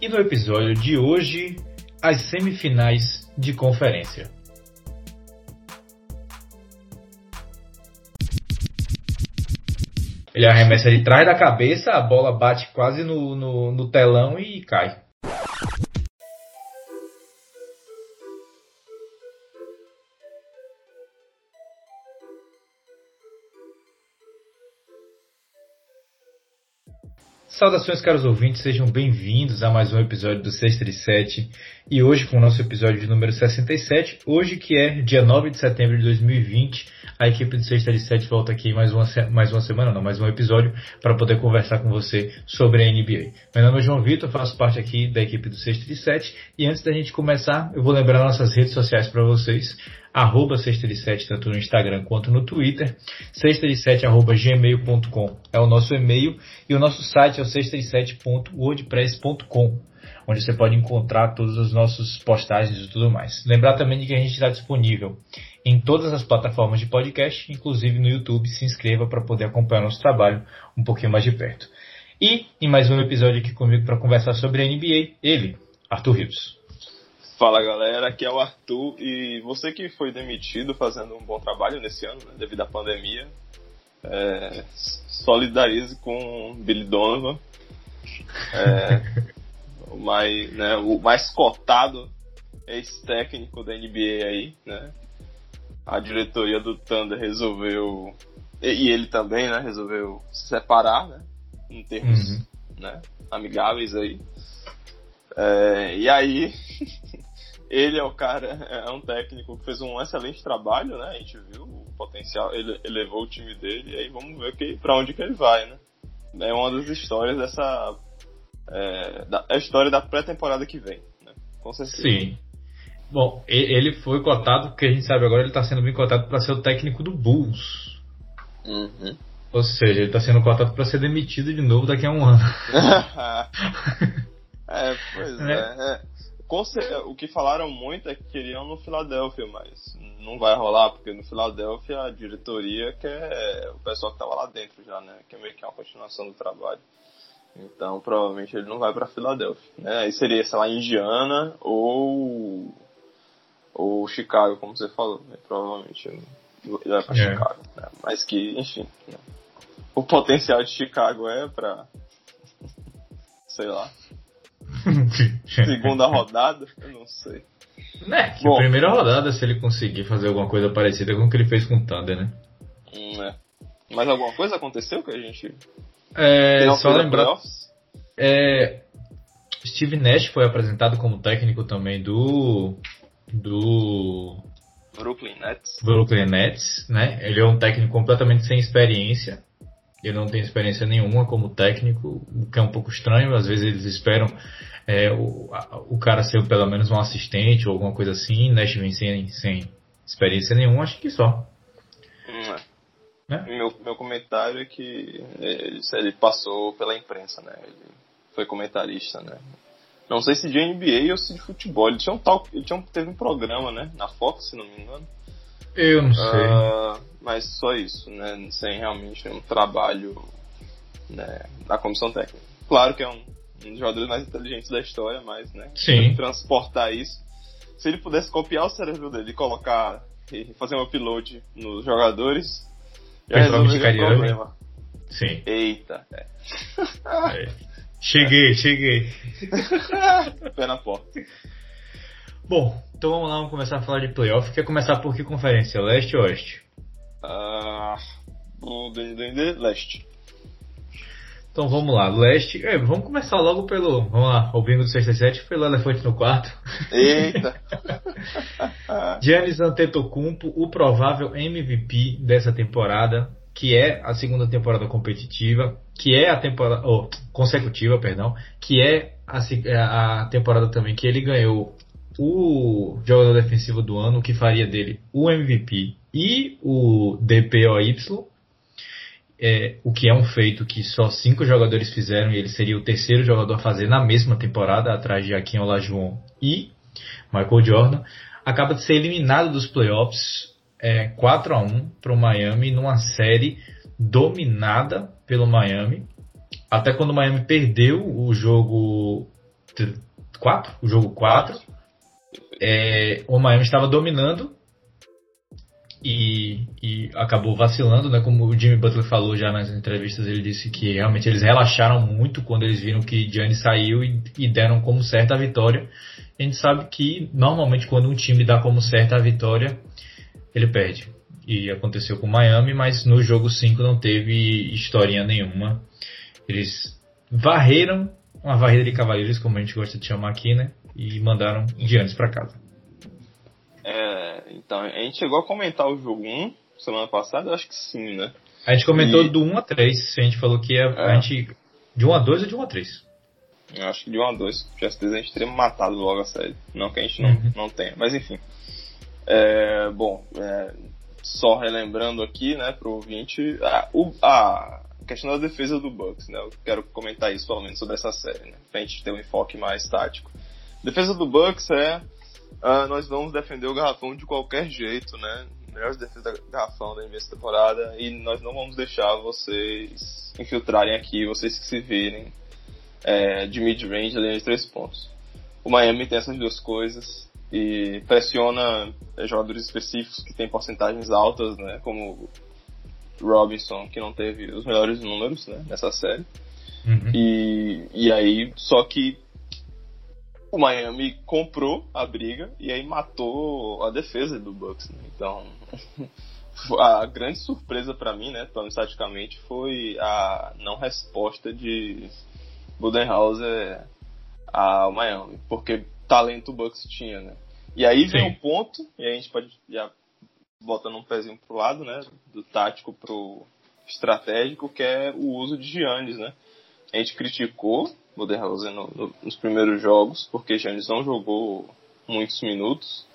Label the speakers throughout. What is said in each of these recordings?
Speaker 1: E no episódio de hoje, as semifinais de conferência. Ele arremessa de trás da cabeça, a bola bate quase no, no, no telão e cai. Saudações, caros ouvintes, sejam bem-vindos a mais um episódio do 637 e hoje com o nosso episódio de número 67, hoje que é dia 9 de setembro de 2020, a equipe do 637 volta aqui mais uma, mais uma semana, não, mais um episódio para poder conversar com você sobre a NBA. Meu nome é João Vitor, faço parte aqui da equipe do 637 e antes da gente começar, eu vou lembrar nossas redes sociais para vocês arroba sexta de sete, tanto no Instagram quanto no Twitter. Sexta de sete, arroba gmail.com é o nosso e-mail e o nosso site é o sexta de sete.wordpress.com onde você pode encontrar todos os nossos postagens e tudo mais. Lembrar também de que a gente está disponível em todas as plataformas de podcast, inclusive no YouTube. Se inscreva para poder acompanhar nosso trabalho um pouquinho mais de perto. E em mais um episódio aqui comigo para conversar sobre a NBA, ele, Arthur Rios.
Speaker 2: Fala galera, aqui é o Arthur e você que foi demitido fazendo um bom trabalho nesse ano, né, devido à pandemia, é, solidarize com Billy Donovan, é, o, mais, né, o mais cotado ex-técnico da NBA aí, né? A diretoria do Thunder resolveu, e ele também, né, resolveu se separar, né, em termos uhum. né, amigáveis aí. É, e aí ele é o cara, é um técnico que fez um excelente trabalho, né? A gente viu o potencial, ele elevou o time dele, e aí vamos ver que, pra onde que ele vai, né? É uma das histórias dessa. É, da, é a história da pré-temporada que vem, né? Com certeza.
Speaker 1: Sim. Bom, ele foi cotado, porque a gente sabe agora, ele está sendo bem cotado para ser o técnico do Bulls.
Speaker 2: Uhum.
Speaker 1: Ou seja, ele está sendo cotado para ser demitido de novo daqui a um ano.
Speaker 2: é, pois é. é. O que falaram muito é que queriam no Filadélfia, mas não vai rolar, porque no Filadélfia a diretoria quer o pessoal que tava lá dentro já, né? Que é meio que uma continuação do trabalho. Então provavelmente ele não vai para Filadélfia. Né? Aí seria, sei lá, Indiana ou. ou Chicago, como você falou. Né? Provavelmente ele vai pra é. Chicago. Né? Mas que, enfim. Né? O potencial de Chicago é pra. sei lá Segunda rodada? Eu não sei.
Speaker 1: É, que Bom, primeira rodada, se ele conseguir fazer alguma coisa parecida com o que ele fez com o Thunder, né?
Speaker 2: Hum, é. Mas alguma coisa aconteceu que a gente.
Speaker 1: É, só lembrar. É, Steve Nash foi apresentado como técnico também do. do.
Speaker 2: Brooklyn Nets.
Speaker 1: Brooklyn Nets, né? Ele é um técnico completamente sem experiência. Ele não tem experiência nenhuma como técnico, o que é um pouco estranho. Às vezes eles esperam é, o, o cara ser pelo menos um assistente ou alguma coisa assim. Nash vem sem, sem experiência nenhuma, acho que só.
Speaker 2: Hum, é. Né? Meu, meu comentário é que ele, ele, passou pela imprensa, né? Ele foi comentarista, né? Não sei se de NBA ou se de futebol. Ele tinha um tal, ele tinha um, teve um programa, né? Na Fox, se não me engano.
Speaker 1: Eu não sei.
Speaker 2: Uh, mas só isso, né? Sem realmente um trabalho né, da comissão técnica. Claro que é um, um dos jogadores mais inteligentes da história, mas, né?
Speaker 1: Sim.
Speaker 2: Transportar isso. Se ele pudesse copiar o cérebro dele e colocar e fazer um upload nos jogadores, já resolveria o problema.
Speaker 1: Sim.
Speaker 2: Eita. É.
Speaker 1: É. Cheguei, cheguei.
Speaker 2: Pé na porta.
Speaker 1: Bom, então vamos lá, vamos começar a falar de playoff. Quer começar por que conferência? Leste ou Oeste?
Speaker 2: Ah, uh, leste.
Speaker 1: Então vamos lá, leste. É, vamos começar logo pelo. Vamos lá, o bingo do 67 pelo elefante no quarto.
Speaker 2: Eita!
Speaker 1: Giannis Antetokounmpo, o provável MVP dessa temporada, que é a segunda temporada competitiva, que é a temporada oh, consecutiva, perdão, que é a, a temporada também que ele ganhou o jogador defensivo do ano, que faria dele o MVP e o DPOY, é, o que é um feito que só cinco jogadores fizeram e ele seria o terceiro jogador a fazer na mesma temporada, atrás de Akin Olajuwon e Michael Jordan, acaba de ser eliminado dos playoffs é, 4 a 1 para o Miami numa série dominada pelo Miami. Até quando o Miami perdeu o jogo 4, o jogo 4. É, o Miami estava dominando e, e, acabou vacilando, né? Como o Jimmy Butler falou já nas entrevistas, ele disse que realmente eles relaxaram muito quando eles viram que Giannis saiu e, e deram como certa a vitória. A gente sabe que normalmente quando um time dá como certa a vitória, ele perde. E aconteceu com o Miami, mas no jogo 5 não teve historinha nenhuma. Eles varreram uma varrida de cavaleiros, como a gente gosta de chamar aqui, né? E mandaram Giannis para casa.
Speaker 2: É, então, a gente chegou a comentar o jogo 1 semana passada, acho que sim, né?
Speaker 1: A gente comentou e... do 1 a 3, a gente falou que é. a gente. De 1 a 2 ou de 1 a 3?
Speaker 2: Eu acho que de 1 a 2, com certeza a gente teria matado logo a série. Não que a gente não, uhum. não tenha, mas enfim. É, bom, é, só relembrando aqui, né, pro ouvinte, a, o, a questão da defesa do Bucks, né? Eu quero comentar isso pelo menos sobre essa série, né? Pra gente ter um enfoque mais tático. Defesa do Bucks é uh, nós vamos defender o garrafão de qualquer jeito, né? Melhor defesa do garrafão da imensa temporada e nós não vamos deixar vocês infiltrarem aqui, vocês que se virem é, de mid-range ali de três pontos. O Miami tem essas duas coisas e pressiona é, jogadores específicos que têm porcentagens altas, né? Como Robinson, que não teve os melhores números né, nessa série. Uhum. E, e aí, só que o Miami comprou a briga e aí matou a defesa do Bucks. Né? Então, a grande surpresa para mim, né, falando estaticamente, foi a não resposta de Budenholzer ao Miami, porque talento o Bucks tinha, né? E aí vem o um ponto, e a gente pode já botando um pezinho pro lado, né, do tático pro estratégico, que é o uso de Giannis, né? A gente criticou Budenholzer no, no, nos primeiros jogos, porque Giannis não jogou muitos minutos.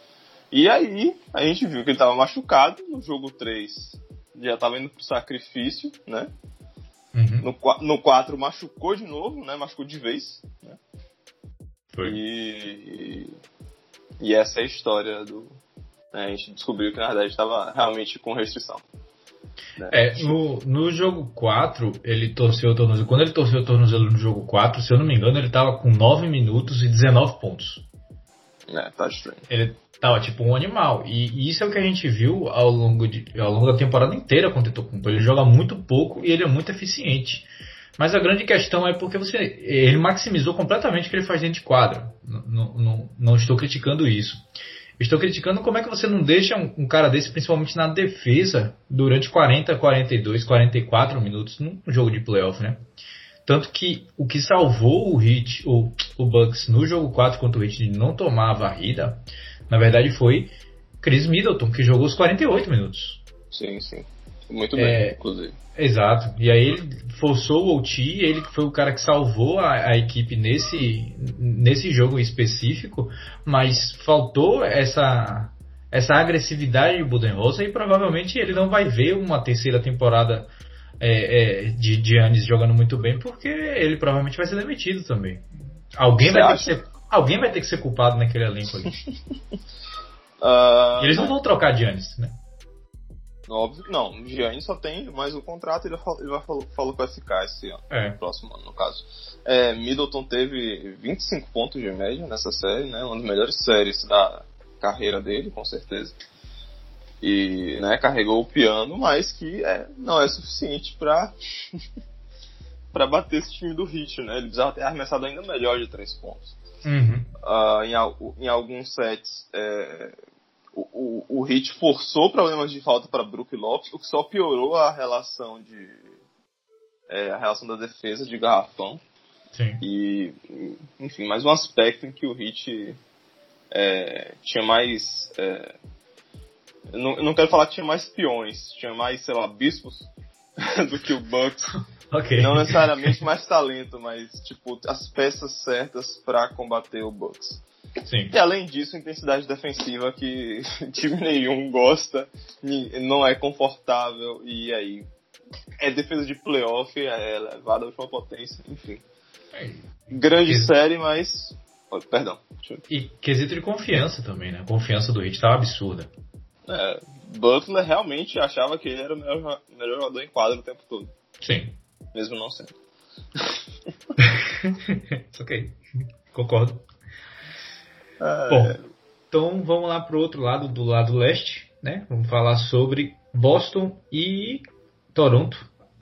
Speaker 2: E aí, a gente viu que ele estava machucado no jogo 3. Já estava indo pro sacrifício, né? Uhum. No, no 4 machucou de novo, né? Machucou de vez. Né? Foi. E, e essa é a história do. Né? A gente descobriu que na verdade estava realmente com restrição.
Speaker 1: Né? É, no, no jogo 4, ele torceu o tornozelo. Quando ele torceu o tornozelo no jogo 4, se eu não me engano, ele tava com 9 minutos e 19 pontos.
Speaker 2: É, tá estranho.
Speaker 1: Ele tava tipo um animal. E, isso é o que a gente viu ao longo, de, ao longo da temporada inteira com o Tetocumpo. Ele joga muito pouco e ele é muito eficiente. Mas a grande questão é porque você, ele maximizou completamente o que ele faz dentro de quadra. Não, não, não estou criticando isso. Estou criticando como é que você não deixa um, um, cara desse, principalmente na defesa, durante 40, 42, 44 minutos num jogo de playoff, né? Tanto que o que salvou o Hit, o, o Bucks no jogo 4 contra o Hit de não tomar a varrida, na verdade foi Chris Middleton, que jogou os 48 minutos.
Speaker 2: Sim, sim. Muito bem, é, inclusive.
Speaker 1: Exato. E aí ele forçou o OT, ele foi o cara que salvou a, a, equipe nesse, nesse jogo específico, mas faltou essa, essa agressividade de Budenholzer e provavelmente ele não vai ver uma terceira temporada é, é, de Giannis jogando muito bem, porque ele provavelmente vai ser demitido também. Alguém vai, ter que ser, alguém vai ter que ser culpado naquele elenco ali. uh... Eles não vão trocar Giannis, né?
Speaker 2: Óbvio que não. O Gianni só tem mais um contrato e ele, ele vai, falou, falou que vai ficar esse ano. É. Próximo ano, no caso. É, Middleton teve 25 pontos de média nessa série, né? Uma das melhores séries da carreira dele, com certeza. E né, carregou o piano, mas que é, não é suficiente para para bater esse time do Hit, né? Ele precisava ter arremessado ainda melhor de três pontos.
Speaker 1: Uhum.
Speaker 2: Uh, em, em, alguns sets, é, o, o, o Heat forçou problemas de falta para Brook Lopes, o que só piorou a relação de é, a relação da defesa de garrafão.
Speaker 1: Sim.
Speaker 2: E enfim, mais um aspecto em que o Heat é, tinha mais é, eu não, eu não quero falar que tinha mais peões, tinha mais, sei lá, bispos do que o Bucks.
Speaker 1: okay.
Speaker 2: Não necessariamente mais talento, mas tipo as peças certas para combater o Bucks.
Speaker 1: Sim.
Speaker 2: E além disso, intensidade defensiva que time nenhum gosta, não é confortável e aí é defesa de playoff, é levada à última potência, enfim. É. Grande série, mas. Oh, perdão.
Speaker 1: E quesito de confiança também, né? A confiança do Hit estava absurda.
Speaker 2: É, Butler realmente achava que ele era o melhor, melhor jogador em quadro o tempo todo.
Speaker 1: Sim.
Speaker 2: Mesmo não sendo.
Speaker 1: ok. concordo. Bom, é. então vamos lá pro outro lado, do lado leste, né? Vamos falar sobre Boston e Toronto.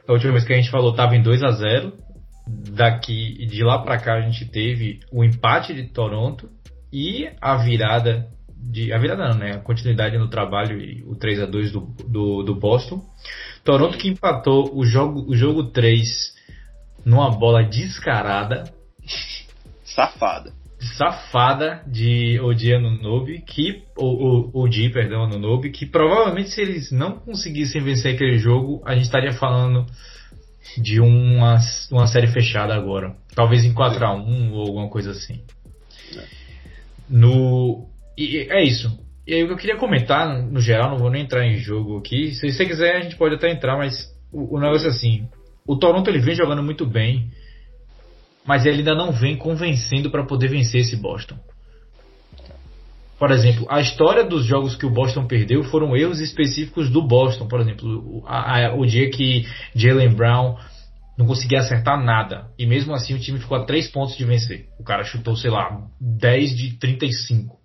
Speaker 1: A última vez que a gente falou estava em 2 a 0 Daqui de lá para cá a gente teve o empate de Toronto e a virada de a virada não, né? A continuidade no trabalho e o 3 a 2 do, do, do Boston. Toronto que empatou o jogo o jogo 3 numa bola descarada,
Speaker 2: safada.
Speaker 1: Safada de Odiano Nobe, que o, o, Odi, perdão, no Nobe, que provavelmente se eles não conseguissem vencer aquele jogo, a gente estaria falando de uma, uma série fechada agora. Talvez em 4 a 1 ou alguma coisa assim. No, e é isso. E aí o que eu queria comentar, no geral, não vou nem entrar em jogo aqui. Se você quiser, a gente pode até entrar, mas o, o negócio é assim. O Toronto ele vem jogando muito bem, mas ele ainda não vem convencendo para poder vencer esse Boston. Por exemplo, a história dos jogos que o Boston perdeu foram erros específicos do Boston. Por exemplo, a, a, o dia que Jalen Brown não conseguia acertar nada. E mesmo assim o time ficou a 3 pontos de vencer. O cara chutou, sei lá, 10 de 35.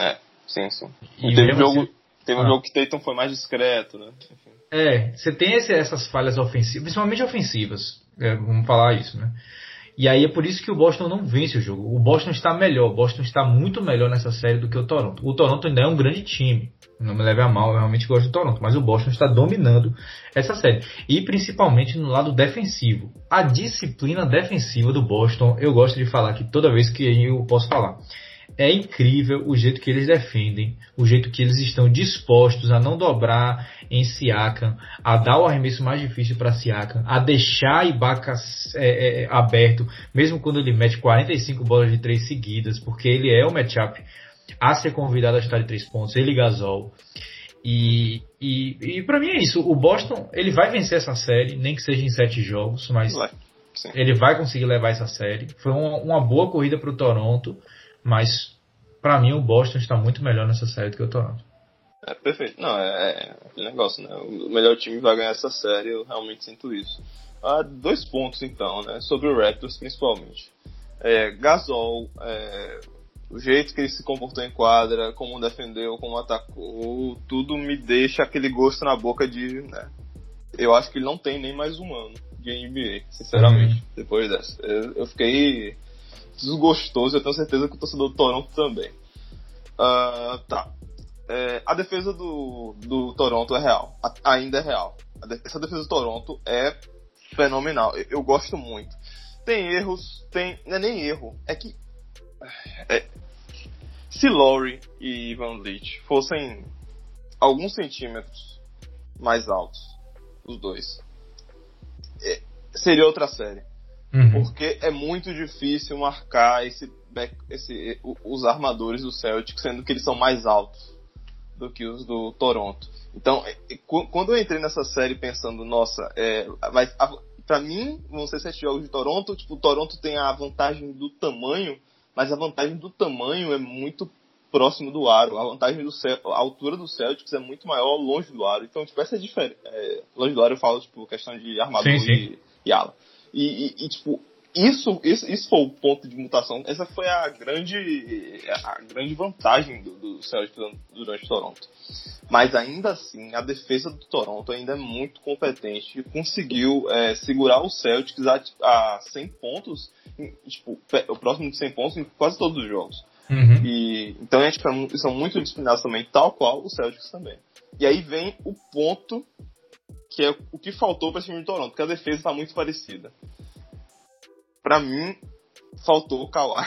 Speaker 2: É, sim, sim. E, teve, jogo, assim, teve um ah. jogo que Tatum foi mais discreto, né? Enfim.
Speaker 1: É, você tem esse, essas falhas ofensivas, principalmente ofensivas. É, vamos falar isso, né? E aí é por isso que o Boston não vence o jogo. O Boston está melhor, o Boston está muito melhor nessa série do que o Toronto. O Toronto ainda é um grande time. Não me leve a mal, eu realmente gosto do Toronto, mas o Boston está dominando essa série. E principalmente no lado defensivo. A disciplina defensiva do Boston, eu gosto de falar que toda vez que eu posso falar. É incrível o jeito que eles defendem, o jeito que eles estão dispostos a não dobrar em Siakam, a dar o arremesso mais difícil para Siakam, a deixar Ibaka é, é, aberto, mesmo quando ele mete 45 bolas de três seguidas, porque ele é o matchup a ser convidado a estar de três pontos, ele Gasol. E, e, e para mim é isso. O Boston ele vai vencer essa série, nem que seja em sete jogos, mas vai. ele vai conseguir levar essa série. Foi uma, uma boa corrida para o Toronto. Mas, para mim, o Boston está muito melhor nessa série do que o Toronto.
Speaker 2: É perfeito. Não, é, é aquele negócio, né? O melhor time vai ganhar essa série, eu realmente sinto isso. Ah, dois pontos, então, né? Sobre o Raptors, principalmente. É, Gasol, é, o jeito que ele se comportou em quadra, como defendeu, como atacou, tudo me deixa aquele gosto na boca de. Né? Eu acho que ele não tem nem mais um ano de NBA, sinceramente, uhum. depois dessa. Eu, eu, fiquei desgostoso, eu tenho certeza que o torcedor do Toronto também. Uh, tá. É, a defesa do, do Toronto é real. A, ainda é real. essa defesa do Toronto é fenomenal. Eu, eu, gosto muito. Tem erros, tem. Não é nem erro. É que. É, se Laurie e Van Vliet fossem alguns centímetros mais altos, os dois, é, seria outra série. Uhum. Porque é muito difícil marcar esse, back, esse, os armadores do Celtic, sendo que eles são mais altos do que os do Toronto. Então, é, quando eu entrei nessa série pensando, nossa, é, mas para mim vão ser sete jogos de Toronto, tipo, o Toronto tem a vantagem do tamanho, mas a vantagem do tamanho é muito próximo do aro. A vantagem do a altura do Celtics é muito maior longe do aro. Então, tipo, essa é diferente. É, longe do aro eu falo, tipo, questão de armador sim, sim. E, e ala. E, e, e, tipo, isso, isso, isso foi o ponto de mutação. Essa foi a grande, a grande vantagem do, do Celtics durante Toronto. Mas ainda assim, a defesa do Toronto ainda é muito competente e conseguiu é, segurar o Celtics a, a 100 pontos, tipo, o próximo de 100 pontos em quase todos os jogos. Uhum. E, então a gente são muito disciplinados também, tal qual o Celtics também. E aí vem o ponto que é o que faltou para esse time de Toronto, porque a defesa está muito parecida. Para mim, faltou o Kawhi.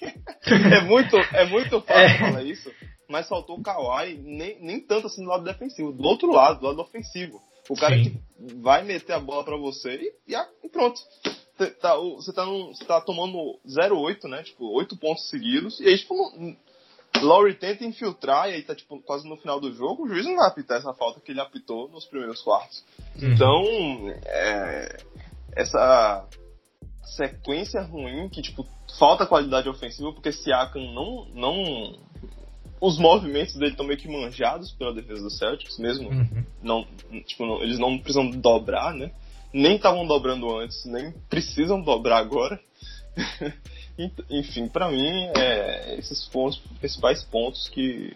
Speaker 2: é muito, é muito fácil é. falar isso, mas faltou o Kawhi nem, nem tanto assim do lado defensivo, do outro lado, do lado ofensivo. O cara Sim. que vai meter a bola para você e, e, pronto. Tá, você tá, num, você tá tomando 0,8, né? Tipo, 8 pontos seguidos. E aí, tipo, Laurie tenta infiltrar e aí tá tipo quase no final do jogo, o juiz não vai apitar essa falta que ele apitou nos primeiros quartos. Uhum. Então, é, essa sequência ruim que tipo falta qualidade ofensiva porque Siakam não não os movimentos dele estão meio que manjados pela defesa do Celtics mesmo, uhum. não tipo não, eles não precisam dobrar, né? Nem estavam dobrando antes, nem precisam dobrar agora. Enfim, para mim, é, esses foram os principais pontos que.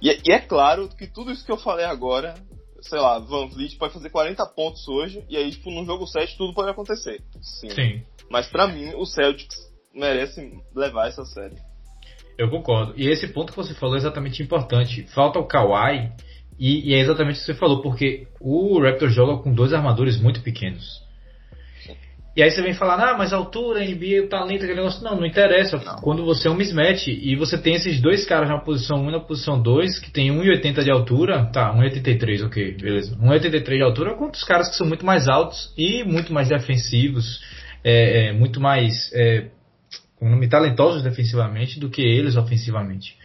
Speaker 2: E é, e é, claro que tudo isso que eu falei agora, sei lá, Van Vliet pode fazer 40 pontos hoje, e aí, tipo, no jogo 7 tudo pode acontecer. Sim. Sim. Mas para mim, o Celtics merece levar essa série.
Speaker 1: Eu concordo. E esse ponto que você falou é exatamente importante. Falta o Kawhi, e, e é exatamente o que você falou, porque o Raptor joga com dois armadores muito pequenos. E aí você vem falar, ah, mas a altura, NBA, o talento, aquele negócio. Não, não interessa. Não. Quando você é um mismatch e você tem esses dois caras na posição 1 e na posição 2, que tem 1,80 de altura, tá, 1,83, ok, beleza. 1,83 de altura contra os caras que são muito mais altos e muito mais defensivos, é, é, muito mais é, talentosos defensivamente do que eles ofensivamente.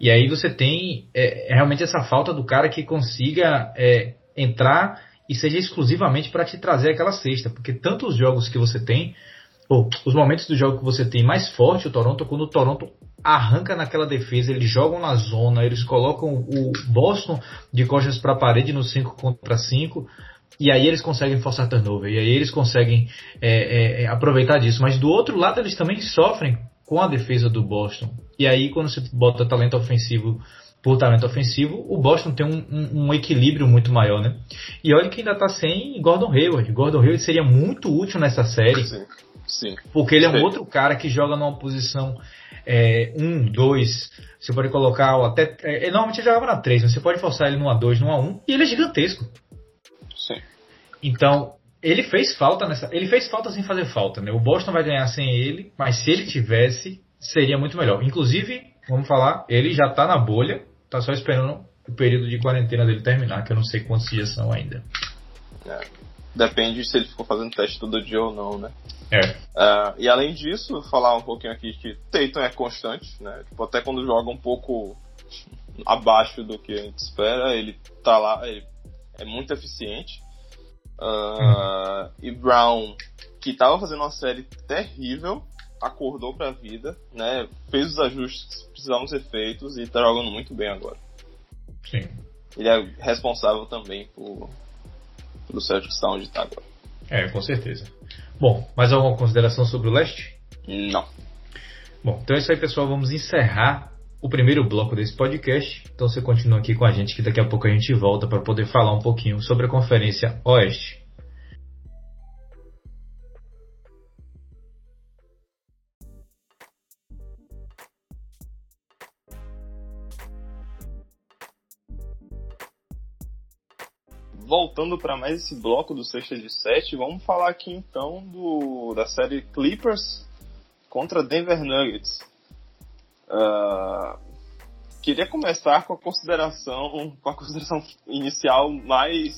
Speaker 1: E aí você tem é, realmente essa falta do cara que consiga é, entrar e seja exclusivamente para te trazer aquela cesta, porque tanto os jogos que você tem, ou os momentos do jogo que você tem mais forte, o Toronto, quando o Toronto arranca naquela defesa, eles jogam na zona, eles colocam o Boston de costas para a parede no 5 contra 5, e aí eles conseguem forçar turnover, e aí eles conseguem é, é, é, aproveitar disso. Mas do outro lado, eles também sofrem com a defesa do Boston. E aí, quando você bota talento ofensivo por talento ofensivo, o Boston tem um, um, um, equilíbrio muito maior, né? E olha que ainda está sem Gordon Hayward. Gordon Hayward seria muito útil nessa série.
Speaker 2: Sim, sim.
Speaker 1: Porque ele é um sim. outro cara que joga numa posição 1, é, 2. Um, você pode colocar até. É, normalmente ele jogava na 3, mas você pode forçar ele numa 2, numa 1. Um, e ele é gigantesco.
Speaker 2: Sim.
Speaker 1: Então, ele fez falta nessa. Ele fez falta sem fazer falta, né? O Boston vai ganhar sem ele, mas se ele tivesse, seria muito melhor. Inclusive, vamos falar, ele já está na bolha tá só esperando o período de quarentena dele terminar, que eu não sei quantos dias são ainda.
Speaker 2: É, depende se ele ficou fazendo teste todo dia ou não, né?
Speaker 1: É.
Speaker 2: Uh, e além disso, falar um pouquinho aqui que Tatum é constante, né? Tipo, até quando joga um pouco abaixo do que a gente espera, ele tá lá, ele é muito eficiente. Uh, E Brown, que tava fazendo uma série terrível, acordou para a vida, né? Fez os ajustes que precisavam ser feitos e está jogando muito bem agora.
Speaker 1: Sim.
Speaker 2: Ele é responsável também por, pelo Celtics estar onde está agora.
Speaker 1: É, com certeza. Bom, mais alguma consideração sobre o leste?
Speaker 2: Não.
Speaker 1: Bom, então é isso aí, pessoal. Vamos encerrar o primeiro bloco desse podcast. Então você continua aqui com a gente que daqui a pouco a gente volta para poder falar um pouquinho sobre a Conferência Oeste.
Speaker 2: Voltando para mais esse bloco do sexta de sete, vamos falar aqui então do, da série Clippers contra Denver Nuggets. Uh, queria começar com a consideração, com a consideração inicial mais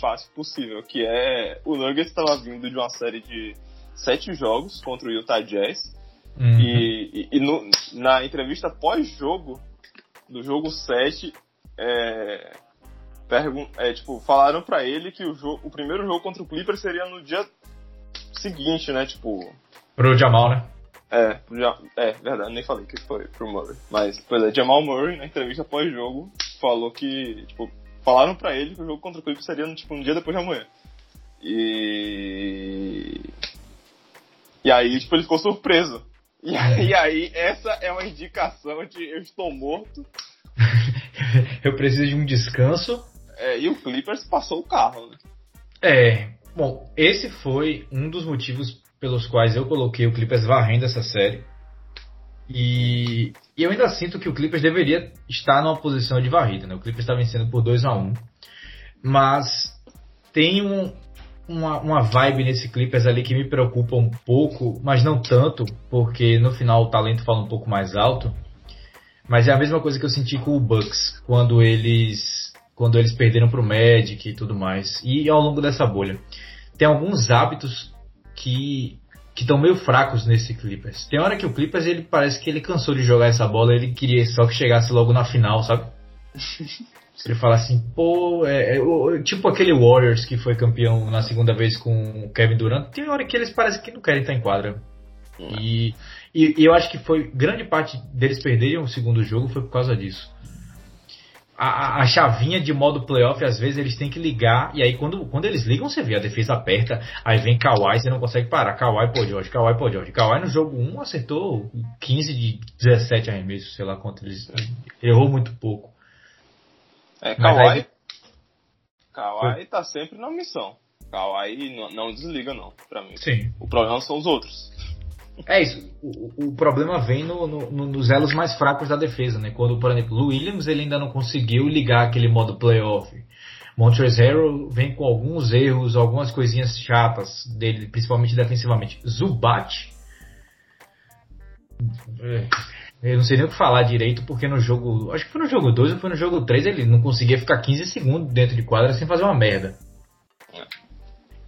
Speaker 2: fácil possível, que é o Nuggets estava vindo de uma série de sete jogos contra o Utah Jazz uhum. e, e, e no, na entrevista pós-jogo do jogo 7, é, é, tipo, falaram para ele que o, jogo, o primeiro jogo contra o Clippers seria no dia seguinte, né? Tipo.
Speaker 1: Pro Jamal, né?
Speaker 2: É, pro, é, verdade, nem falei que foi pro Murray. Mas, pois é, Jamal Murray, na entrevista pós-jogo, falou que, tipo, falaram pra ele que o jogo contra o Clippers seria, tipo, um dia depois de amanhã. E. E aí, tipo, ele ficou surpreso. E aí, e aí essa é uma indicação de eu estou morto.
Speaker 1: eu preciso de um descanso.
Speaker 2: É, e o Clippers passou o carro, né?
Speaker 1: É, bom, esse foi um dos motivos pelos quais eu coloquei o Clippers varrendo essa série. E, e eu ainda sinto que o Clippers deveria estar numa posição de varrida, né? O Clippers está vencendo por 2 a 1 um, mas tem um, uma, uma vibe nesse Clippers ali que me preocupa um pouco, mas não tanto, porque no final o talento fala um pouco mais alto. Mas é a mesma coisa que eu senti com o Bucks quando eles quando eles perderam pro Magic e tudo mais. E ao longo dessa bolha. Tem alguns hábitos que que estão meio fracos nesse Clippers. Tem hora que o Clippers ele parece que ele cansou de jogar essa bola, ele queria só que chegasse logo na final, sabe? Ele fala assim, pô, é, é, tipo aquele Warriors que foi campeão na segunda vez com o Kevin Durant. Tem hora que eles parecem que não querem estar em quadra. E, e, e, eu acho que foi grande parte deles perderem o segundo jogo foi por causa disso. A, a, chavinha de modo playoff, às vezes eles têm que ligar, e aí quando, quando eles ligam, você vê a defesa aperta, aí vem Kawhi, você não consegue parar. Kawhi, pô, George, Kawhi, pô, George. Kawhi no jogo 1 acertou 15 de 17 arremessos, sei lá quanto eles. Errou muito pouco.
Speaker 2: É, Kawhi. Aí... Kawhi tá sempre na missão. Kawhi não, não desliga, não, pra mim.
Speaker 1: Sim.
Speaker 2: O problema são os outros.
Speaker 1: É isso. O, o problema vem no, no, no, nos elos mais fracos da defesa, né? Quando, por exemplo, o Williams ele ainda não conseguiu ligar aquele modo playoff. Montrezl Harrell vem com alguns erros, algumas coisinhas chatas dele, principalmente defensivamente. Zubat, é, eu não sei nem o que falar direito, porque no jogo, acho que foi no jogo 2 ou foi no jogo 3, ele não conseguia ficar 15 segundos dentro de quadra sem fazer uma merda.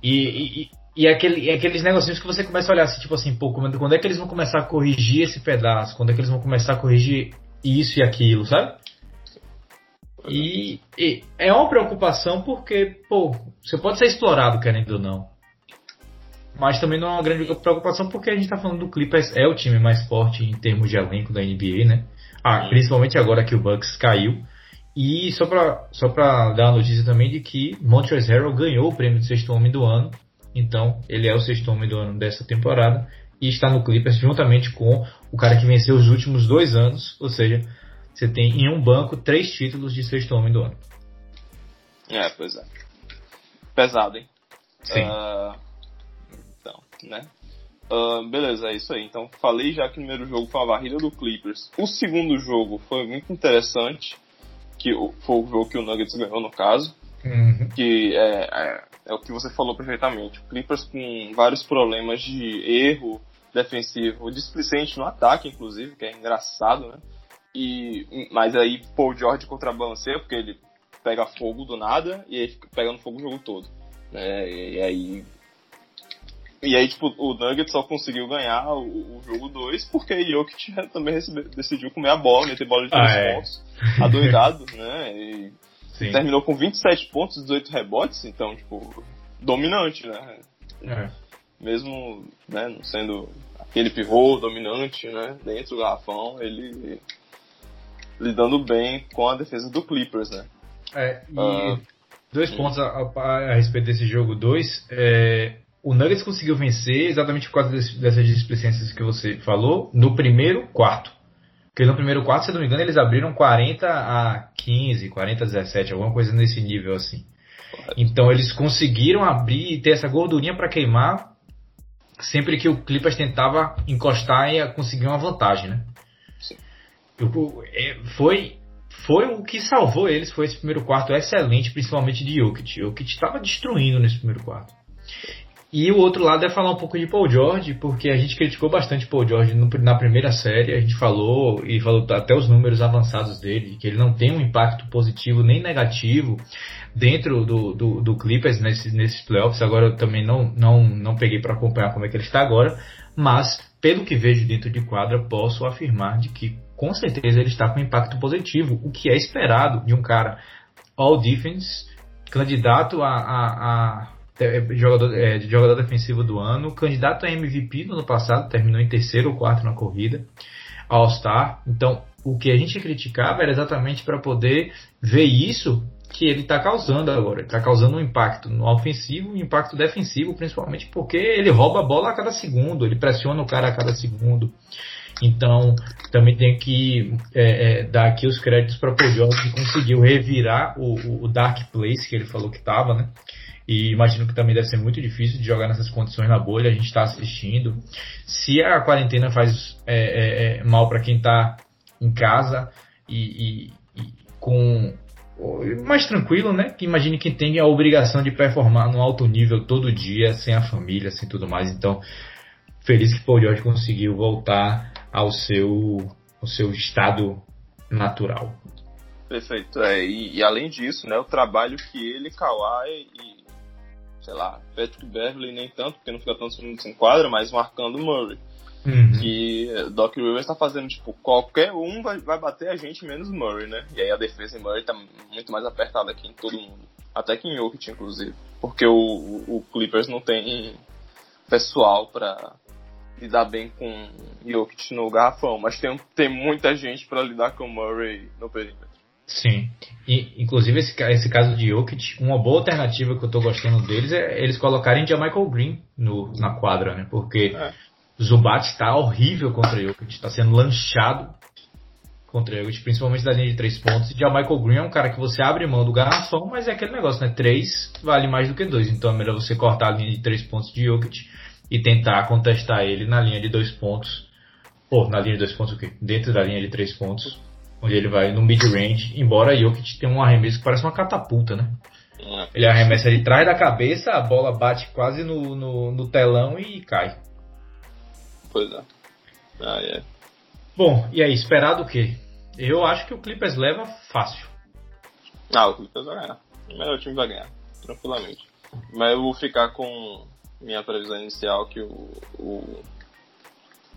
Speaker 1: E, e, e aquele, aqueles negocinhos que você começa a olhar assim, tipo assim, pô, quando, quando é que eles vão começar a corrigir esse pedaço? Quando é que eles vão começar a corrigir isso e aquilo, sabe? E, e é uma preocupação porque, pô, você pode ser explorado querendo ou não. Mas também não é uma grande preocupação porque a gente tá falando do Clippers, é o time mais forte em termos de elenco da NBA, né? Ah, principalmente agora que o Bucks caiu. E só pra, só pra dar a notícia também de que Montrezl Harrell ganhou o prêmio de sexto homem do ano então, ele é o sexto homem do ano dessa temporada e está no Clippers juntamente com o cara que venceu os últimos dois anos. Ou seja, você tem em um banco três títulos de sexto homem do ano.
Speaker 2: É, pois é. Pesado, hein?
Speaker 1: Sim. Uh,
Speaker 2: então, né? Uh, beleza, é isso aí. Então, falei já que o primeiro jogo foi a varrida do Clippers. O segundo jogo foi muito interessante, que foi o jogo que o Nuggets ganhou, no caso.
Speaker 1: Uhum.
Speaker 2: Que é, é é o que você falou perfeitamente. O Clippers com vários problemas de erro defensivo, displicente no ataque, inclusive, que é engraçado, né? E, mas aí Paul George contrabalanceia, porque ele pega fogo do nada e aí fica pegando fogo o jogo todo. Né? E, aí. E aí, tipo, o Nuggets só conseguiu ganhar o, o jogo 2 porque o Jokic também recebe, decidiu comer a bola, meter bola de 3 ah, é. pontos, adoidado, né? E, Sim. Terminou com 27 pontos, 18 rebotes, então, tipo, dominante, né?
Speaker 1: É.
Speaker 2: Mesmo né, não sendo aquele pivô dominante, né? Dentro do garrafão, ele lidando bem com a defesa do Clippers, né?
Speaker 1: É, e uh, dois pontos a, a, a, respeito desse jogo 2. É, o Nuggets conseguiu vencer exatamente por causa desse, dessas displicências que você falou no primeiro quarto. Porque no primeiro quarto, se não me engano, eles abriram 40 a 15, 40 a 17, alguma coisa nesse nível assim. Então eles conseguiram abrir e ter essa gordurinha para queimar sempre que o Clippers tentava encostar e conseguir uma vantagem, né? É, foi, foi o que salvou eles, foi esse primeiro quarto excelente, principalmente de Jokic. Jokic estava destruindo nesse primeiro quarto. E o outro lado é falar um pouco de Paul George, porque a gente criticou bastante Paul George no, na primeira série, a gente falou e falou até os números avançados dele, que ele não tem um impacto positivo nem negativo dentro do, do, do Clippers nesses, nesses playoffs. Agora eu também não, não, não peguei para acompanhar como é que ele está agora, mas pelo que vejo dentro de quadra, posso afirmar de que com certeza ele está com impacto positivo, o que é esperado de um cara all defense, candidato a, a, a jogador, é, jogador defensivo do ano, candidato a MVP no ano passado, terminou em terceiro ou quarto na corrida, All-Star. Então, o que a gente criticava era exatamente para poder ver isso que ele está causando agora. Está causando um impacto no ofensivo e um impacto defensivo, principalmente porque ele rouba a bola a cada segundo, ele pressiona o cara a cada segundo. Então, também tem que é, é, dar aqui os créditos para o George que conseguiu revirar o, o, Dark Place que ele falou que estava, né? E imagino que também deve ser muito difícil de jogar nessas condições na bolha. A gente está assistindo. Se a quarentena faz é, é, é mal para quem está em casa e, e, e, com mais tranquilo, né? Que imagine quem tem a obrigação de performar no alto nível todo dia, sem a família, sem tudo mais. Então, feliz que Paul George conseguiu voltar ao seu, ao seu estado natural.
Speaker 2: Perfeito. É, e, e, além disso, né, o trabalho que ele, Kawhi e sei lá, Patrick Beverly nem tanto, porque não fica tantos minutos em quadra, mas marcando Murray.
Speaker 1: Uhum.
Speaker 2: Que Doc Rivers tá fazendo, tipo, qualquer um vai, vai bater a gente menos Murray, né? E aí a defesa em Murray tá muito mais apertada aqui em todo mundo. Até que em Jokic, inclusive. Porque o, o Clippers não tem pessoal para lidar bem com Jokic no garrafão, mas tem, tem muita gente para lidar com Murray no perímetro.
Speaker 1: Sim. E, inclusive, esse, esse caso de Jokic, uma boa alternativa que eu tô gostando deles é eles colocarem Michael Green no, na quadra, né? Porque é. Zubat está horrível contra Jokic, está sendo lanchado contra Jokic, principalmente da linha de três pontos. E Michael Green é um cara que você abre mão do garrafão, mas é aquele negócio, né? Três vale mais do que dois. Então é melhor você cortar a linha de três pontos de Jokic e tentar contestar ele na linha de dois pontos. Pô, na linha de dois pontos o quê? Dentro da linha de três pontos onde ele vai no mid-range, embora Jokic tenha um arremesso que parece uma catapulta, né? É. Ele arremessa de trás da cabeça, a bola bate quase no, no, no telão e cai.
Speaker 2: Pois é. Ah, é.
Speaker 1: Bom, e aí, esperado o quê? Eu acho que o Clippers leva fácil.
Speaker 2: Ah, o Clippers vai ganhar. O melhor time vai ganhar, tranquilamente. Mas eu vou ficar com minha previsão inicial que o, o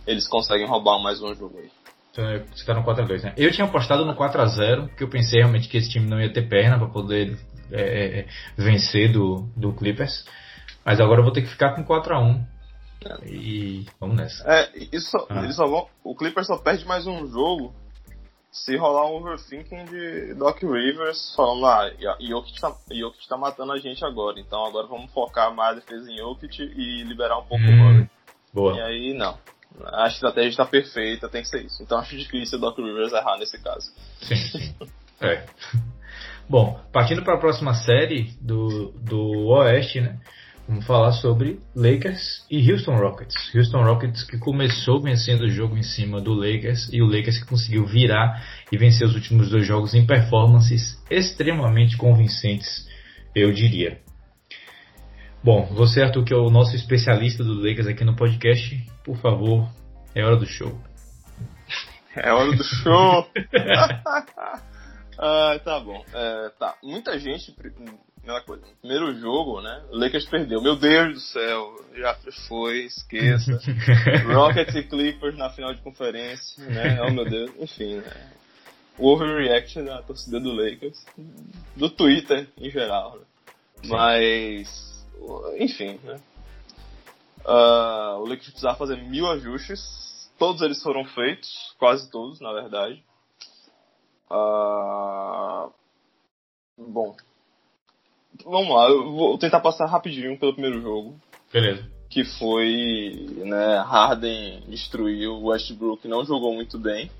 Speaker 2: eles conseguem roubar mais um jogo aí.
Speaker 1: Então, você tá no 4x2, né? Eu tinha apostado no 4x0, porque eu pensei realmente que esse time não ia ter perna para poder é, é, é, vencer do, do Clippers. Mas agora eu vou ter que ficar com 4x1. É. E vamos nessa.
Speaker 2: É, isso, ah. eles só vão, o Clippers só perde mais um jogo se rolar um overthinking de Doc Rivers falando, ah, Jokic tá, Jokic tá matando a gente agora, então agora vamos focar mais a defesa em Jokic e liberar um pouco hum, o Murray.
Speaker 1: Boa.
Speaker 2: E aí, não. A estratégia está perfeita, tem que ser isso. Então acho difícil o Doc Rivers errar nesse caso.
Speaker 1: Sim, sim. é. Bom, partindo para a próxima série do, do Oeste, né? Vamos falar sobre Lakers e Houston Rockets. Houston Rockets que começou vencendo o jogo em cima do Lakers e o Lakers que conseguiu virar e vencer os últimos dois jogos em performances extremamente convincentes, eu diria. Bom, você, Arthur, que é o nosso especialista do Lakers aqui no podcast, por favor, é hora do show.
Speaker 2: É hora do show! ah, tá bom. É, tá. Muita gente. Primeira coisa. Primeiro jogo, né? O Lakers perdeu. Meu Deus do céu. Já foi, esqueça. Rockets e Clippers na final de conferência, né? Oh meu Deus. Enfim, né? O overreaction da torcida do Lakers. Do Twitter em geral. Né? Mas enfim, né? Uh, o Lakers precisava fazer mil ajustes, todos eles foram feitos, quase todos, na verdade. Uh, bom, vamos lá, eu vou tentar passar rapidinho pelo primeiro jogo.
Speaker 1: Beleza.
Speaker 2: Que foi, né, Harden destruiu, Westbrook não jogou muito bem,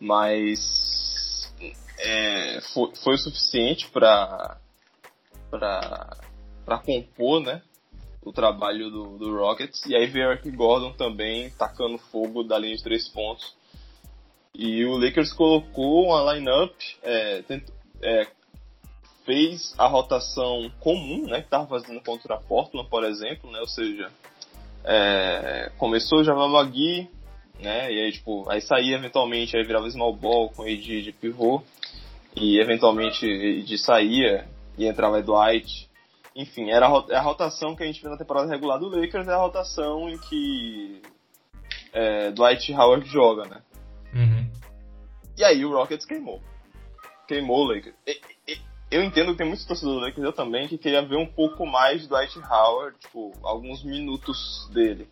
Speaker 2: mas é, foi, foi o suficiente para para para compor, né? O trabalho do, do Rockets. E aí veio Eric Gordon também tacando fogo da linha de três pontos. E o Lakers colocou uma lineup, é, é, fez a rotação comum, né? Que estava fazendo contra a Portland, por exemplo, né? Ou seja, é, começou o Jamal Magui, né? E aí, tipo, aí saía eventualmente, aí virava small ball com AD de pivô. E eventualmente de saía e entrava Dwight enfim, era a rotação que a gente viu na temporada regular do Lakers, é a rotação em que é, Dwight Howard joga, né?
Speaker 1: Uhum.
Speaker 2: E aí o Rockets queimou. Queimou o Lakers. E, e, eu entendo que tem muitos torcedores do Lakers, eu também, que queria ver um pouco mais do Dwight Howard, tipo, alguns minutos dele.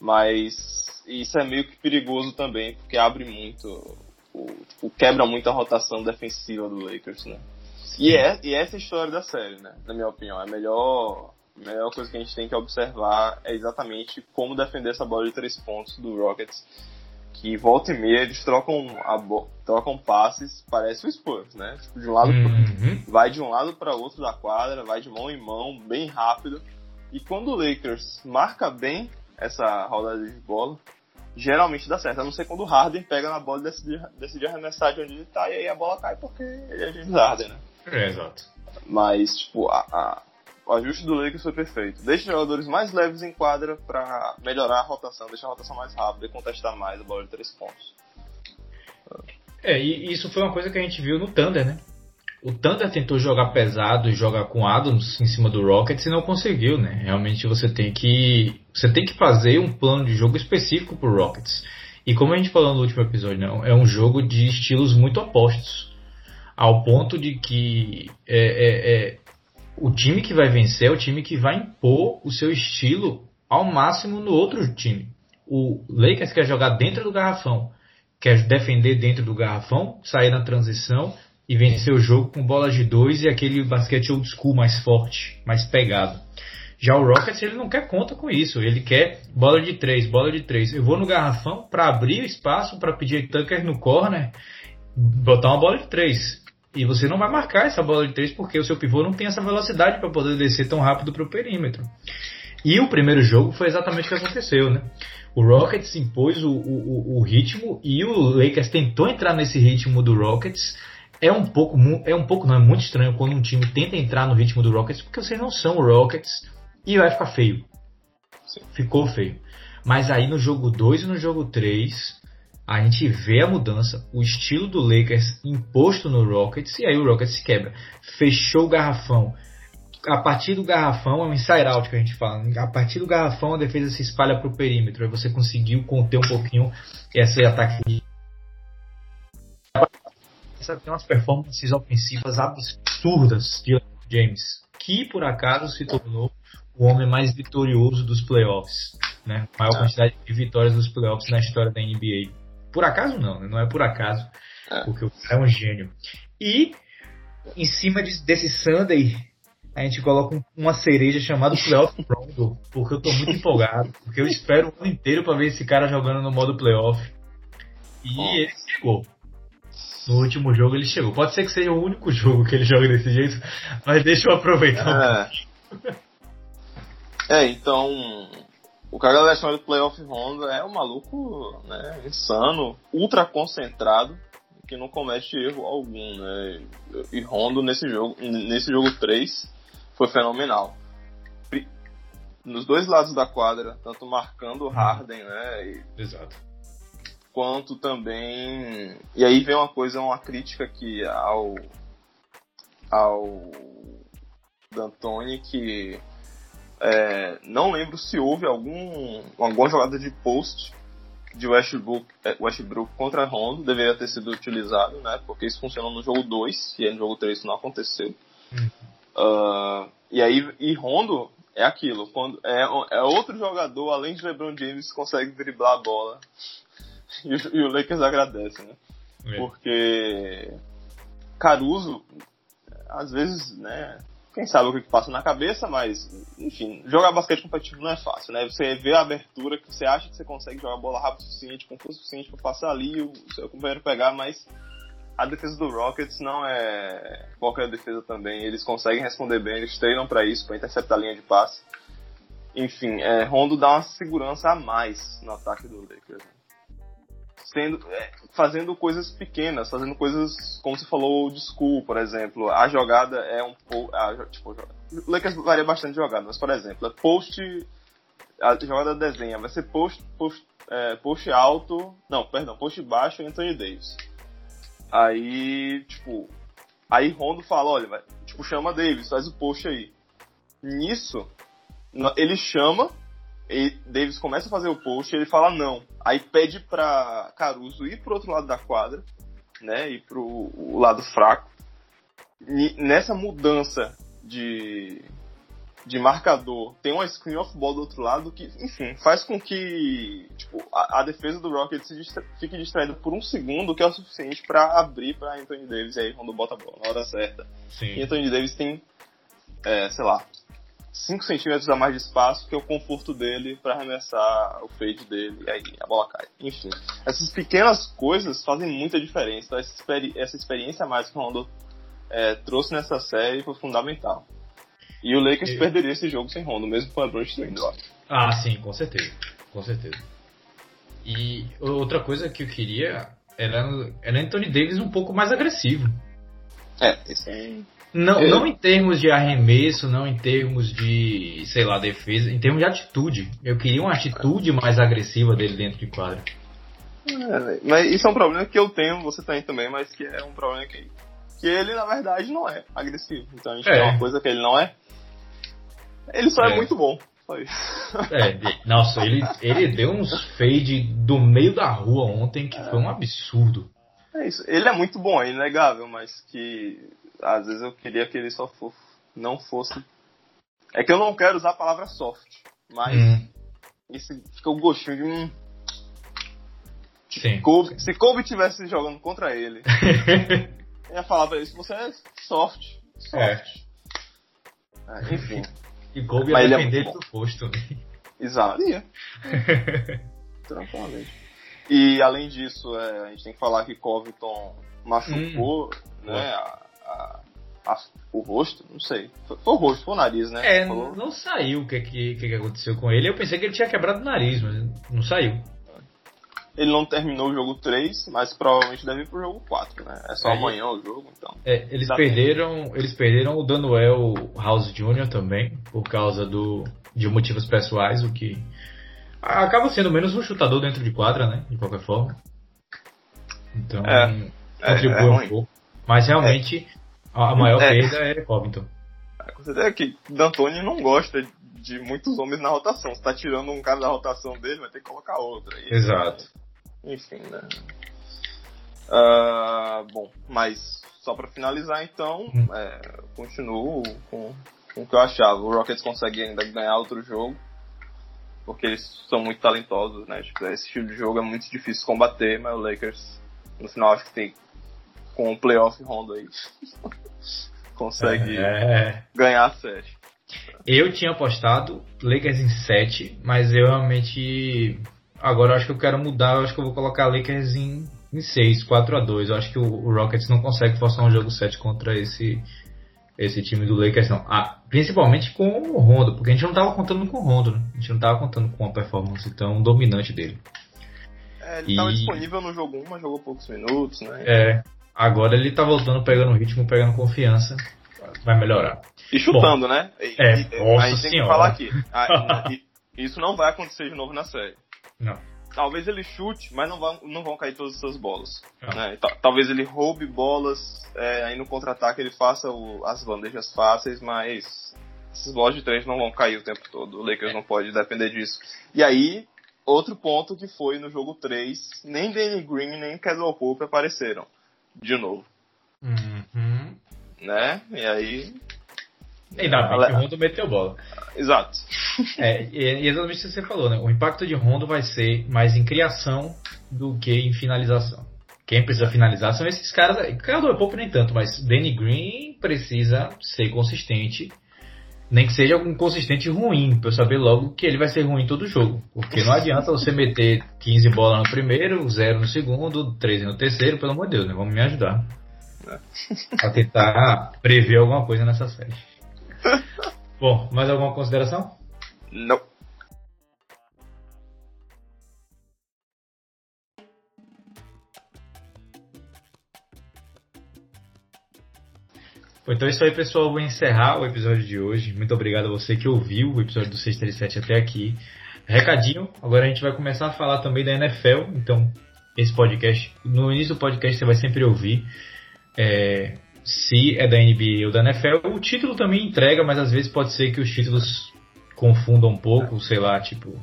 Speaker 2: Mas isso é meio que perigoso também, porque abre muito, o, tipo, quebra muito a rotação defensiva do Lakers, né? E, é, e essa é a história da série, né? Na minha opinião. A melhor, a melhor coisa que a gente tem que observar é exatamente como defender essa bola de três pontos do Rockets. Que volta e meia eles trocam, a trocam passes, parece o Spurs, né? Tipo, de um lado
Speaker 1: uhum.
Speaker 2: pro, vai de um lado para outro da quadra, vai de mão em mão, bem rápido. E quando o Lakers marca bem essa rodada de bola, geralmente dá certo. A não ser quando o Harden pega na bola e decide, decide arremessar de onde ele tá, e aí a bola cai porque ele é James Harden, né?
Speaker 1: É, exato.
Speaker 2: Mas, tipo, a, a, o ajuste do Lakers foi perfeito. Deixa os jogadores mais leves em quadra para melhorar a rotação, deixar a rotação mais rápida e contestar mais a bola de três pontos.
Speaker 1: É, e isso foi uma coisa que a gente viu no Thunder, né? O Thunder tentou jogar pesado e jogar com Adams em cima do Rockets e não conseguiu, né? Realmente você tem que você tem que fazer um plano de jogo específico pro Rockets. E como a gente falou no último episódio, não, é um jogo de estilos muito opostos ao ponto de que é, é, é, o time que vai vencer é o time que vai impor o seu estilo ao máximo no outro time. O Lakers quer jogar dentro do garrafão que é defender dentro do garrafão, sair na transição e vencer o jogo com bola de dois e aquele basquete old school mais forte, mais pegado. Já o Rockets ele não quer conta com isso, ele quer bola de três, bola de três. Eu vou no garrafão para abrir o espaço para pedir Tucker no corner, botar uma bola de três. E você não vai marcar essa bola de três porque o seu pivô não tem essa velocidade para poder descer tão rápido para o perímetro. E o primeiro jogo foi exatamente o que aconteceu, né? O Rockets impôs o, o, o ritmo e o Lakers tentou entrar nesse ritmo do Rockets. É um pouco, é um pouco, não é muito estranho quando um time tenta entrar no ritmo do Rockets, porque vocês não são o Rockets e vai ficar feio. Ficou feio. Mas aí no jogo 2 e no jogo 3, a gente vê a mudança, o estilo do Lakers imposto no Rockets, e aí o Rockets se quebra. Fechou o garrafão. A partir do garrafão, é um inside out que a gente fala. A partir do garrafão, a defesa se espalha para o perímetro. Aí você conseguiu conter um pouquinho esse ataque de tem umas performances ofensivas absurdas de James, que por acaso se tornou o homem mais vitorioso dos playoffs, né? Maior é. quantidade de vitórias dos playoffs na história da NBA. Por acaso não, né? não é por acaso, é. porque o cara é um gênio. E em cima de, desse Sunday, a gente coloca uma cereja chamada Playoff Rondo, porque eu tô muito empolgado, porque eu espero o ano inteiro para ver esse cara jogando no modo playoff. E ele chegou. No último jogo ele chegou. Pode ser que seja o único jogo que ele joga desse jeito, mas deixa eu aproveitar.
Speaker 2: É. É, então. O cara da chama de Playoff Honda é um maluco né, insano, ultra concentrado, que não comete erro algum, né? E Rondo nesse jogo, nesse jogo 3 foi fenomenal. Nos dois lados da quadra, tanto marcando o Harden, né?
Speaker 1: E, Exato.
Speaker 2: Quanto também. E aí vem uma coisa, uma crítica aqui ao. ao. D'Antoni que é, não lembro se houve algum, alguma jogada de post de Westbrook, é, Westbrook contra Rondo, deveria ter sido utilizado, né? Porque isso funcionou no jogo 2 e aí no jogo 3 isso não aconteceu. Uhum. Uh, e aí, e Rondo é aquilo, quando é, é outro jogador, além de LeBron James, consegue driblar a bola. E, e o Lakers agradece, né? É. Porque Caruso, às vezes, né, quem sabe o que passa na cabeça, mas, enfim, jogar basquete competitivo não é fácil, né? Você vê a abertura que você acha que você consegue jogar bola rápido o suficiente, com força suficiente para passar ali e o seu companheiro pegar, mas a defesa do Rockets não é qualquer defesa também. Eles conseguem responder bem, eles treinam para isso, para interceptar a linha de passe. Enfim, é, Rondo dá uma segurança a mais no ataque do Lakers. Sendo, é, fazendo coisas pequenas, fazendo coisas como você falou de school, por exemplo. A jogada é um pouco. Tipo, o Lakers varia bastante de jogada, mas por exemplo, é post. A jogada desenha vai ser post, post, é, post alto. Não, perdão, post baixo Anthony Davis. Aí, tipo. Aí Rondo fala, olha, vai, tipo, chama Davis, faz o post aí. Nisso, ele chama e Davis começa a fazer o post, ele fala não. Aí pede para Caruso ir pro outro lado da quadra, né, ir pro o lado fraco. E nessa mudança de de marcador, tem uma screen off ball do outro lado que, enfim, faz com que tipo, a, a defesa do Rockets distra fique distraída por um segundo, que é o suficiente para abrir para Anthony Davis aí quando bota a bola na hora certa. Sim. E Anthony Davis tem, é, sei lá, 5 centímetros a mais de espaço, que é o conforto dele para arremessar o fade dele, e aí a bola cai. Enfim, essas pequenas coisas fazem muita diferença. Então, essa, experi essa experiência a mais que o Rondo é, trouxe nessa série foi fundamental. E o Lakers perderia esse jogo sem Rondo, mesmo com o LeBron indo lá.
Speaker 1: Ah, sim, com certeza. Com certeza. E outra coisa que eu queria era, era Anthony Davis um pouco mais agressivo.
Speaker 2: É, isso é
Speaker 1: não, não em termos de arremesso, não em termos de, sei lá, defesa, em termos de atitude. Eu queria uma atitude mais agressiva dele dentro de quadra.
Speaker 2: É, mas isso é um problema que eu tenho, você tem também, mas que é um problema que, que ele, na verdade, não é agressivo. Então a gente é. tem uma coisa que ele não é. Ele só é, é muito bom. Só isso.
Speaker 1: É, nossa, ele, ele deu uns fade do meio da rua ontem que foi um absurdo.
Speaker 2: É isso. Ele é muito bom, é inegável, mas que às vezes eu queria que ele só for, não fosse. É que eu não quero usar a palavra soft, mas hum. esse fica o gostinho de um.
Speaker 1: Sim.
Speaker 2: Kobe, se Kobe tivesse jogando contra ele, ia falar pra ele que você é soft. Soft. É. É, enfim.
Speaker 1: E Kobe ia defender é do posto. Né?
Speaker 2: Exato. Ia. Tranquilamente. E além disso, é, a gente tem que falar que Covington machucou, hum, né? A, a, a, o rosto, não sei. Foi, foi, o rosto, foi o nariz, né?
Speaker 1: É, Falou. não saiu o que, que, que aconteceu com ele. Eu pensei que ele tinha quebrado o nariz, mas não saiu.
Speaker 2: Ele não terminou o jogo 3, mas provavelmente deve ir pro jogo 4, né? É só é, amanhã o jogo, então.
Speaker 1: É, eles perderam, eles perderam o Daniel House Jr. também, por causa do, de motivos pessoais, o que acaba sendo menos um chutador dentro de quadra, né? De qualquer forma. Então, é, contribui é, é um pouco. Mas realmente, a maior é. perda é Covington.
Speaker 2: Com certeza que D'Antoni não gosta de muitos homens na rotação. Se tá tirando um cara da rotação dele, vai ter que colocar outro. Aí,
Speaker 1: Exato.
Speaker 2: Enfim, né? Uh, bom, mas só para finalizar então, hum. é, continuo com, com o que eu achava. O Rockets consegue ainda ganhar outro jogo, porque eles são muito talentosos, né? Tipo, esse estilo de jogo é muito difícil combater, mas o Lakers no final acho que tem com o playoff rondo aí consegue é. ganhar a série.
Speaker 1: Eu tinha apostado Lakers em 7, mas eu realmente Agora eu acho que eu quero mudar, eu acho que eu vou colocar Lakers em, em 6, 4 a 2 Eu acho que o, o, Rockets não consegue forçar um jogo 7 contra esse, esse time do Lakers, não. Ah, principalmente com o Rondo, porque a gente não estava contando com o Rondo, né? A gente não estava contando com a performance tão dominante dele.
Speaker 2: É, ele estava disponível no jogo 1, mas jogou poucos minutos, né?
Speaker 1: É, agora ele está voltando, pegando ritmo, pegando confiança. Vai melhorar.
Speaker 2: E chutando, Bom, né?
Speaker 1: E, é, e, nossa a gente
Speaker 2: tem que falar aqui. A, isso não vai acontecer de novo na série.
Speaker 1: Não.
Speaker 2: Talvez ele chute, mas não vão, não vão cair todas as suas bolas. Né? Talvez ele roube bolas, é, aí no contra-ataque ele faça o, as bandejas fáceis, mas essas bolas de três não vão cair o tempo todo. O Lakers não pode depender disso. E aí, outro ponto que foi no jogo 3, nem Danny Green nem Caldwell Pope apareceram. De novo.
Speaker 1: Uhum.
Speaker 2: Né? E aí
Speaker 1: Ainda bem que o Rondo meteu bola.
Speaker 2: Exato.
Speaker 1: É, e exatamente o que você falou, né? O impacto de Rondo vai ser mais em criação do que em finalização. Quem precisa finalizar são esses caras. Caldwell Pope nem tanto, mas Danny Green precisa ser consistente. Nem que seja um consistente ruim, pra eu saber logo que ele vai ser ruim todo jogo. Porque não adianta você meter 15 bolas no primeiro, 0 no segundo, 13 no terceiro, pelo amor de Deus, né? Vamos me ajudar. A tentar prever alguma coisa nessa série. Bom, mais alguma consideração?
Speaker 2: Não.
Speaker 1: Então é isso aí, pessoal. Vou encerrar o episódio de hoje. Muito obrigado a você que ouviu o episódio do 637 até aqui. Recadinho, agora a gente vai começar a falar também da NFL. Então, esse podcast, no início do podcast você vai sempre ouvir é, se é da NBA ou da NFL. O título também entrega, mas às vezes pode ser que os títulos confundam um pouco, sei lá, tipo.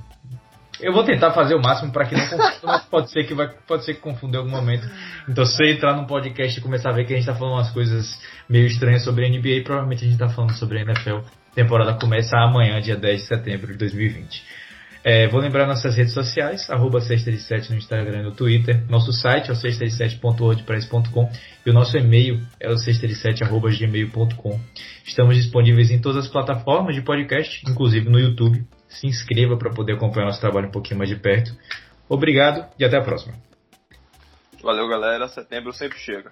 Speaker 1: Eu vou tentar fazer o máximo para que não confunda, mas pode ser que vai, pode ser que confunda em algum momento. Então, se você entrar no podcast e começar a ver que a gente está falando umas coisas meio estranhas sobre a NBA, provavelmente a gente está falando sobre a NFL. A temporada começa amanhã, dia 10 de setembro de 2020. É, vou lembrar nossas redes sociais, arroba 637 no Instagram e no Twitter. Nosso site é o 637.wordpress.com e o nosso e-mail é o 637.gmail.com. Estamos disponíveis em todas as plataformas de podcast, inclusive no YouTube. Se inscreva para poder acompanhar nosso trabalho um pouquinho mais de perto. Obrigado e até a próxima.
Speaker 2: Valeu, galera. Setembro sempre chega.